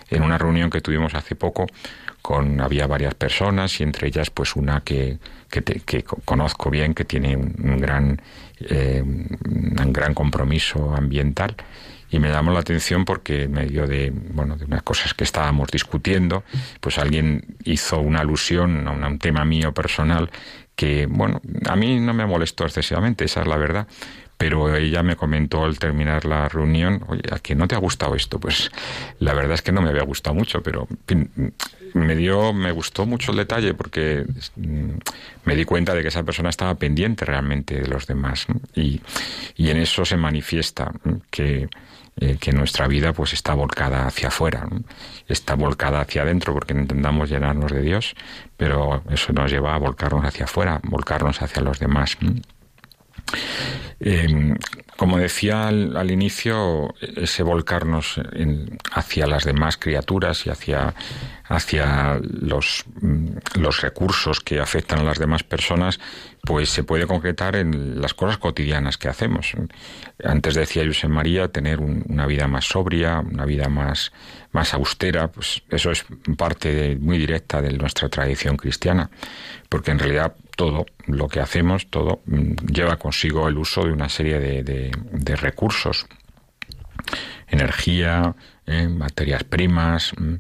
En una reunión que tuvimos hace poco, con, había varias personas y entre ellas pues una que, que, conozco bien, que tiene un, gran, eh, un gran compromiso ambiental y me llamó la atención porque en medio de bueno de unas cosas que estábamos discutiendo pues alguien hizo una alusión a un tema mío personal que bueno a mí no me molestó excesivamente esa es la verdad pero ella me comentó al terminar la reunión, oye, ¿a que no te ha gustado esto? Pues la verdad es que no me había gustado mucho, pero me dio, me gustó mucho el detalle porque mm, me di cuenta de que esa persona estaba pendiente realmente de los demás y, y en eso se manifiesta que eh, que nuestra vida pues está volcada hacia afuera, está volcada hacia adentro porque intentamos llenarnos de Dios, pero eso nos lleva a volcarnos hacia afuera, volcarnos hacia los demás. Eh, como decía al, inicio, ese volcarnos hacia las demás criaturas y hacia, hacia los, mm, los recursos que afectan a las demás personas, pues se puede concretar en las cosas cotidianas que hacemos. Antes decía José María, tener una vida más sobria, una vida más, más austera, pues eso es parte muy directa de nuestra tradición cristiana, porque en realidad todo lo que hacemos, todo mm, lleva consigo el uso de una serie de, recursos, energía, eh, materias primas, mm,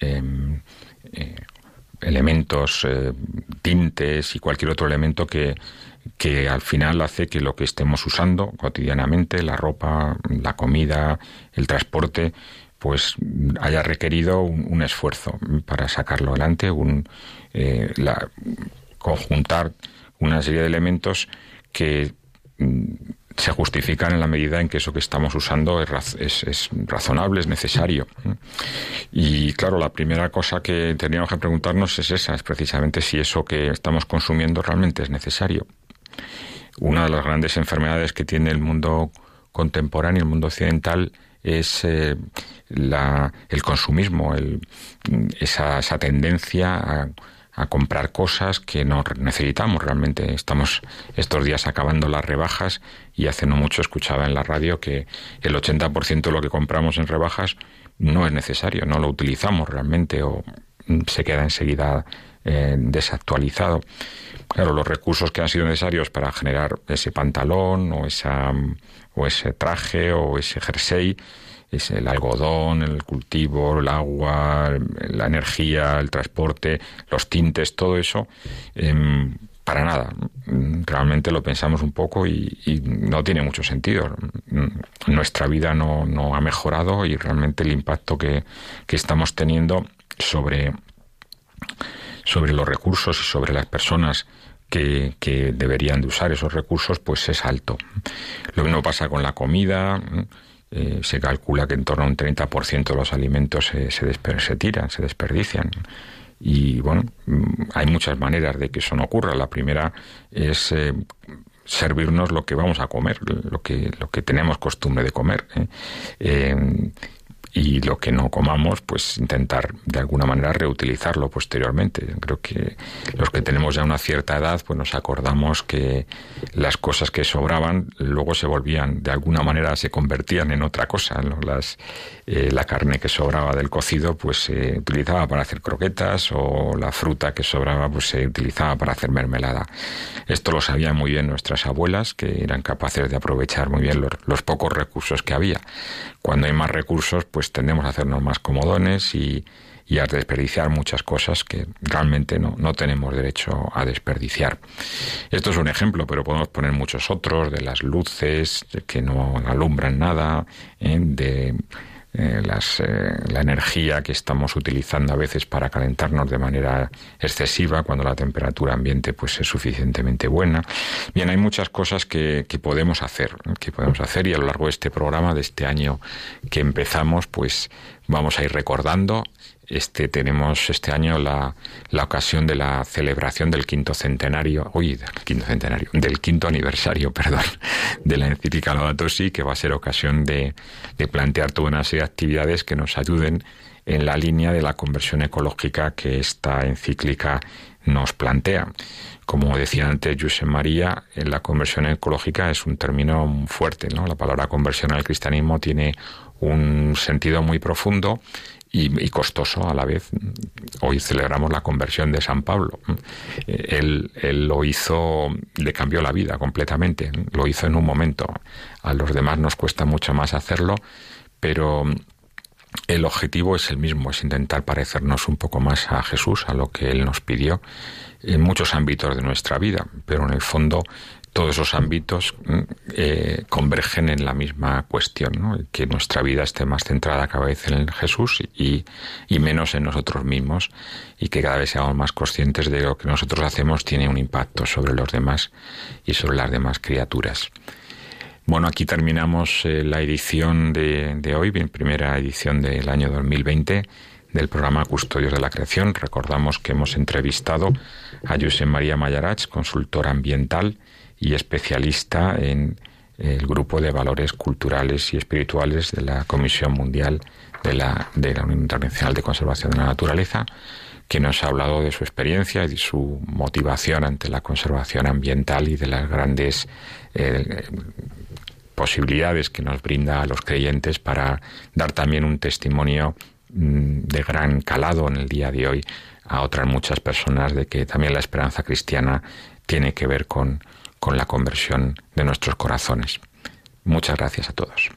em, eh, elementos, eh, tintes y cualquier otro elemento que, que al final hace que lo que estemos usando cotidianamente, la ropa, la comida, el transporte, pues haya requerido un, esfuerzo para sacarlo adelante, un, la, conjuntar una serie de elementos que mm, se justifican en la medida en que eso que estamos usando es, razonable, es necesario. Y claro, la primera cosa que teníamos que preguntarnos es esa, es precisamente si eso que estamos consumiendo realmente es necesario. Una de las grandes enfermedades que tiene el mundo contemporáneo, el mundo occidental, es eh, la, el consumismo, el, esa, esa tendencia a a comprar cosas que no necesitamos realmente. Estamos estos días acabando las rebajas y hace no mucho escuchaba en la radio que el 80% de lo que compramos en rebajas no es necesario, no lo utilizamos realmente o se queda enseguida eh, desactualizado. Claro, los recursos que han sido necesarios para generar ese pantalón o, esa, o ese traje o ese jersey es el algodón, el cultivo, el agua, la energía, el transporte, los tintes, todo eso, em, para nada. Realmente lo pensamos un poco y, no tiene mucho sentido. Nuestra vida no, no, ha mejorado y realmente el impacto que, que estamos teniendo sobre, sobre los recursos y sobre las personas que, que, deberían de usar esos recursos, pues es alto. Lo mismo pasa con la comida. Eh, se calcula que en torno a un 30% de los alimentos se, se, se tiran, se desperdician. Y bueno, mm, hay muchas maneras de que eso no ocurra. La primera es eh, servirnos lo que vamos a comer, lo que, lo que tenemos costumbre de comer. ¿eh? Eh, y lo que no comamos, pues intentar de alguna manera reutilizarlo posteriormente. Creo que los que tenemos ya una cierta edad, pues nos acordamos que las cosas que sobraban luego se volvían, de alguna manera se convertían en otra cosa. Las, eh, la carne que sobraba del cocido, pues se utilizaba para hacer croquetas o la fruta que sobraba, pues se utilizaba para hacer mermelada. Esto lo sabían muy bien nuestras abuelas, que eran capaces de aprovechar muy bien los, los pocos recursos que había. Cuando hay más recursos, pues tendemos a hacernos más comodones y, y a desperdiciar muchas cosas que realmente no, no, tenemos derecho a desperdiciar. Esto es un ejemplo, pero podemos poner muchos otros, de las luces que no alumbran nada, ¿eh? de eh, las, eh, la energía que estamos utilizando a veces para calentarnos de manera excesiva cuando la temperatura ambiente pues es suficientemente buena. Bien, hay muchas cosas que, que podemos hacer, que podemos hacer y a lo largo de este programa, de este año que empezamos, pues vamos a ir recordando este tenemos este año la, la, ocasión de la celebración del quinto centenario, uy, del quinto centenario, del quinto aniversario, perdón, de la encíclica Laudato Si, que va a ser ocasión de, de plantear toda una serie de actividades que nos ayuden en la línea de la conversión ecológica que esta encíclica nos plantea. Como decía antes José María, la conversión ecológica es un término fuerte, ¿no? La palabra conversión al cristianismo tiene un sentido muy profundo y, costoso a la vez. Hoy celebramos la conversión de San Pablo. Él, él, lo hizo, le cambió la vida completamente, lo hizo en un momento. A los demás nos cuesta mucho más hacerlo, pero el objetivo es el mismo, es intentar parecernos un poco más a Jesús, a lo que Él nos pidió en muchos ámbitos de nuestra vida, pero en el fondo todos esos ámbitos mm, eh, convergen en la misma cuestión, ¿no? que nuestra vida esté más centrada cada vez en Jesús y, y, menos en nosotros mismos y que cada vez seamos más conscientes de lo que nosotros hacemos tiene un impacto sobre los demás y sobre las demás criaturas. Bueno, aquí terminamos eh, la edición de, de hoy, primera edición del año 2020 del programa Custodios de la Creación. Recordamos que hemos entrevistado a José María Mayarach, consultor ambiental, y especialista en el grupo de valores culturales y espirituales de la Comisión Mundial de la, de la Unión Internacional de Conservación de la Naturaleza, que nos ha hablado de su experiencia y de su motivación ante la conservación ambiental y de las grandes eh, posibilidades que nos brinda a los creyentes para dar también un testimonio mm, de gran calado en el día de hoy a otras muchas personas de que también la esperanza cristiana tiene que ver con, con la conversión de nuestros corazones. Muchas gracias a todos.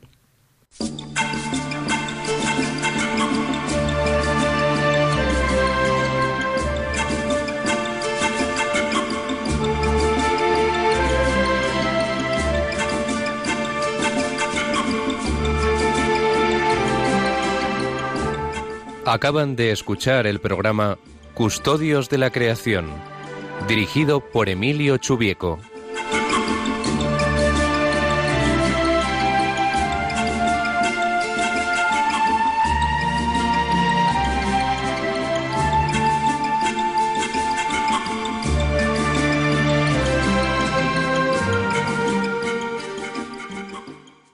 Acaban de escuchar el programa Custodios de la Creación, dirigido por Emilio Chubieco.